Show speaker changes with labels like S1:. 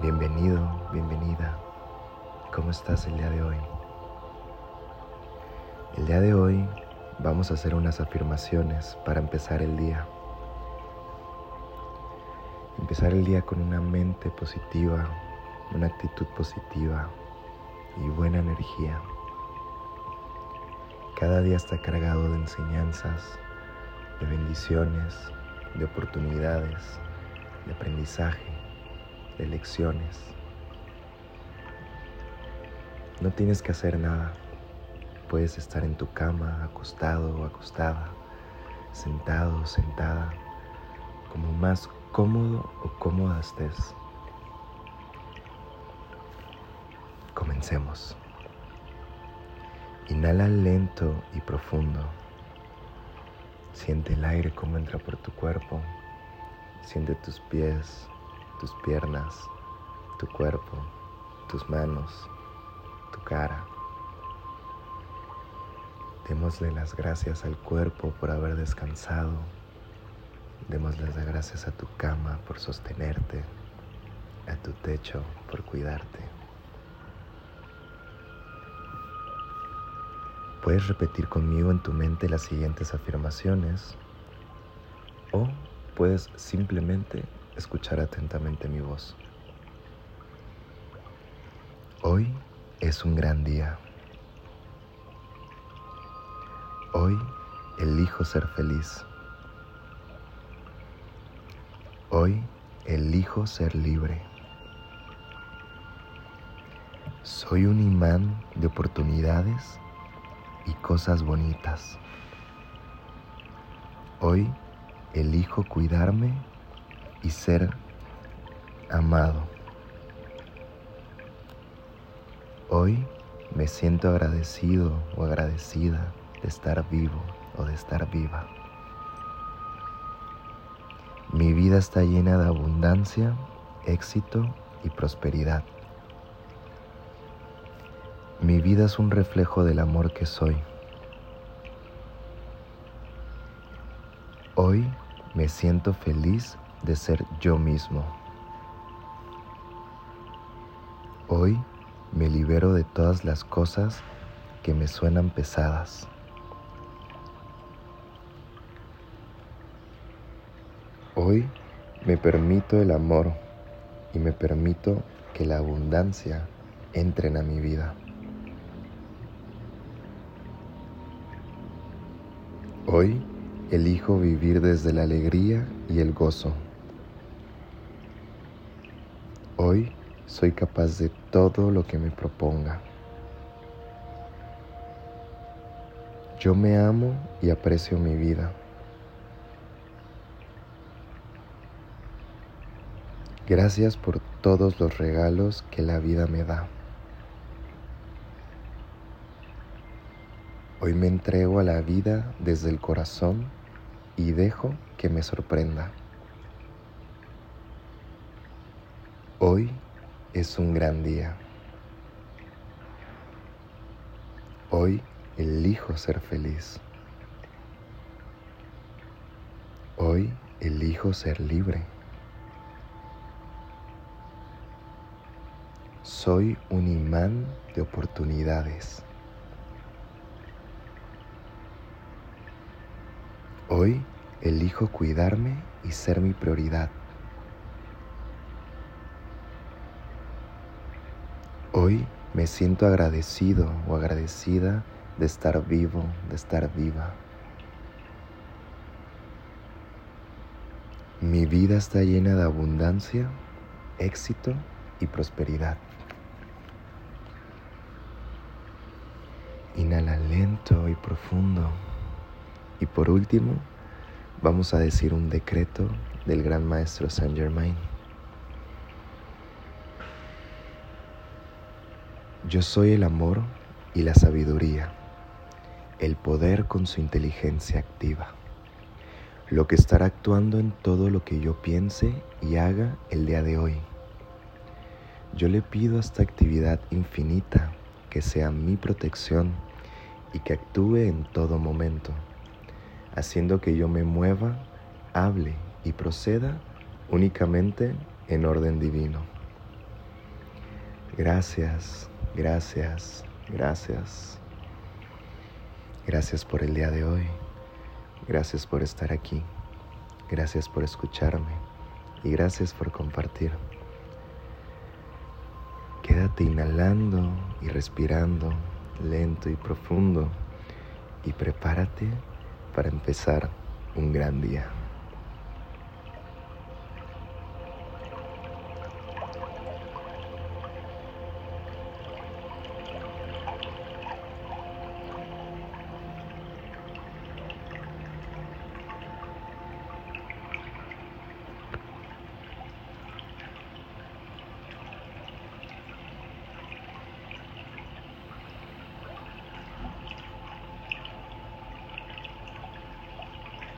S1: Bienvenido, bienvenida. ¿Cómo estás el día de hoy? El día de hoy vamos a hacer unas afirmaciones para empezar el día. Empezar el día con una mente positiva, una actitud positiva y buena energía. Cada día está cargado de enseñanzas, de bendiciones, de oportunidades, de aprendizaje, de lecciones. No tienes que hacer nada. Puedes estar en tu cama, acostado o acostada, sentado o sentada, como más cómodo o cómoda estés. Comencemos. Inhala lento y profundo. Siente el aire como entra por tu cuerpo. Siente tus pies, tus piernas, tu cuerpo, tus manos, tu cara. Démosle las gracias al cuerpo por haber descansado. Démosle las gracias a tu cama por sostenerte, a tu techo por cuidarte. Puedes repetir conmigo en tu mente las siguientes afirmaciones o puedes simplemente escuchar atentamente mi voz. Hoy es un gran día. Hoy elijo ser feliz. Hoy elijo ser libre. Soy un imán de oportunidades y cosas bonitas. Hoy elijo cuidarme y ser amado. Hoy me siento agradecido o agradecida de estar vivo o de estar viva. Mi vida está llena de abundancia, éxito y prosperidad. Mi vida es un reflejo del amor que soy. Hoy me siento feliz de ser yo mismo. Hoy me libero de todas las cosas que me suenan pesadas. Hoy me permito el amor y me permito que la abundancia entren a mi vida. Hoy elijo vivir desde la alegría y el gozo. Hoy soy capaz de todo lo que me proponga. Yo me amo y aprecio mi vida. Gracias por todos los regalos que la vida me da. Hoy me entrego a la vida desde el corazón y dejo que me sorprenda. Hoy es un gran día. Hoy elijo ser feliz. Hoy elijo ser libre. Soy un imán de oportunidades. Hoy elijo cuidarme y ser mi prioridad. Hoy me siento agradecido o agradecida de estar vivo, de estar viva. Mi vida está llena de abundancia, éxito y prosperidad. Inhala lento y profundo. Y por último, vamos a decir un decreto del gran maestro Saint Germain. Yo soy el amor y la sabiduría, el poder con su inteligencia activa, lo que estará actuando en todo lo que yo piense y haga el día de hoy. Yo le pido a esta actividad infinita que sea mi protección y que actúe en todo momento haciendo que yo me mueva, hable y proceda únicamente en orden divino. Gracias, gracias, gracias. Gracias por el día de hoy. Gracias por estar aquí. Gracias por escucharme. Y gracias por compartir. Quédate inhalando y respirando lento y profundo y prepárate para empezar un gran día.